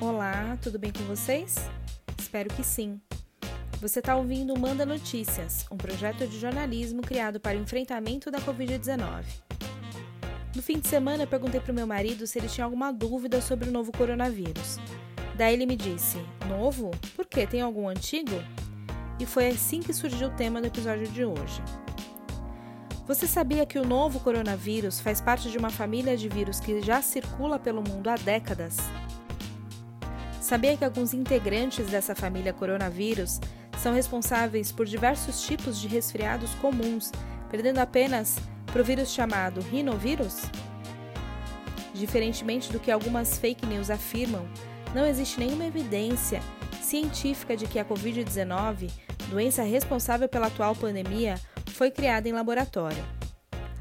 Olá, tudo bem com vocês? Espero que sim. Você está ouvindo o Manda Notícias, um projeto de jornalismo criado para o enfrentamento da Covid-19. No fim de semana, perguntei para o meu marido se ele tinha alguma dúvida sobre o novo coronavírus. Daí ele me disse: Novo? Por quê? Tem algum antigo? E foi assim que surgiu o tema do episódio de hoje. Você sabia que o novo coronavírus faz parte de uma família de vírus que já circula pelo mundo há décadas? Sabia que alguns integrantes dessa família coronavírus são responsáveis por diversos tipos de resfriados comuns, perdendo apenas para o vírus chamado rinovírus? Diferentemente do que algumas fake news afirmam, não existe nenhuma evidência científica de que a Covid-19, doença responsável pela atual pandemia, foi criada em laboratório.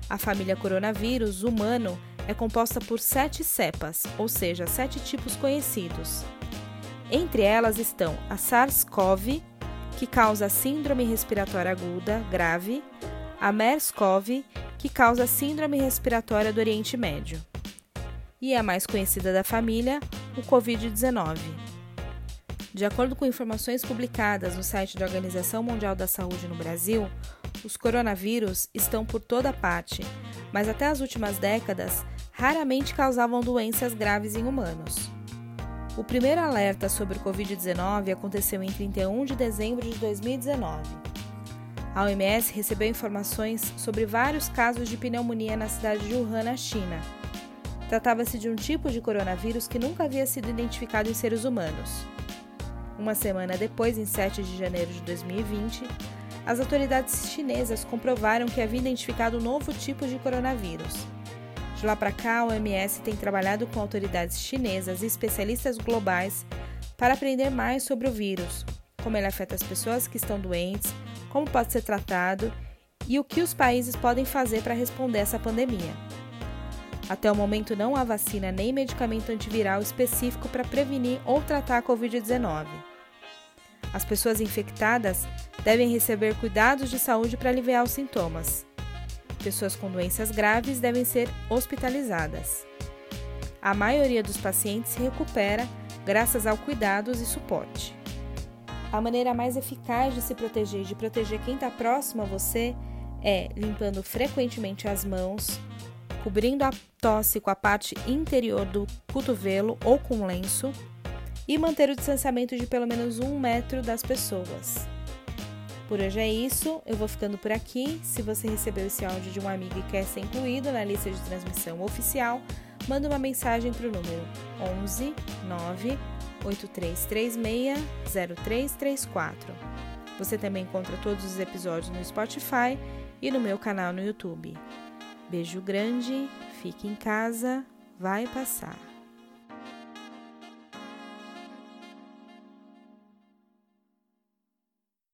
A família coronavírus humano é composta por sete cepas, ou seja, sete tipos conhecidos. Entre elas estão a SARS-CoV, que causa síndrome respiratória aguda grave, a MERS-CoV, que causa síndrome respiratória do Oriente Médio, e a mais conhecida da família, o Covid-19. De acordo com informações publicadas no site da Organização Mundial da Saúde no Brasil, os coronavírus estão por toda parte, mas até as últimas décadas raramente causavam doenças graves em humanos. O primeiro alerta sobre o Covid-19 aconteceu em 31 de dezembro de 2019. A OMS recebeu informações sobre vários casos de pneumonia na cidade de Wuhan, na China. Tratava-se de um tipo de coronavírus que nunca havia sido identificado em seres humanos. Uma semana depois, em 7 de janeiro de 2020, as autoridades chinesas comprovaram que havia identificado um novo tipo de coronavírus, de lá para cá, a OMS tem trabalhado com autoridades chinesas e especialistas globais para aprender mais sobre o vírus, como ele afeta as pessoas que estão doentes, como pode ser tratado e o que os países podem fazer para responder essa pandemia. Até o momento, não há vacina nem medicamento antiviral específico para prevenir ou tratar a Covid-19. As pessoas infectadas devem receber cuidados de saúde para aliviar os sintomas pessoas com doenças graves devem ser hospitalizadas. A maioria dos pacientes se recupera graças ao cuidados e suporte. A maneira mais eficaz de se proteger e de proteger quem está próximo a você é limpando frequentemente as mãos, cobrindo a tosse com a parte interior do cotovelo ou com lenço e manter o distanciamento de pelo menos um metro das pessoas. Por hoje é isso, eu vou ficando por aqui. Se você recebeu esse áudio de um amigo e quer ser incluído na lista de transmissão oficial, manda uma mensagem para o número 11 9 8336 0334. Você também encontra todos os episódios no Spotify e no meu canal no YouTube. Beijo grande, fique em casa, vai passar.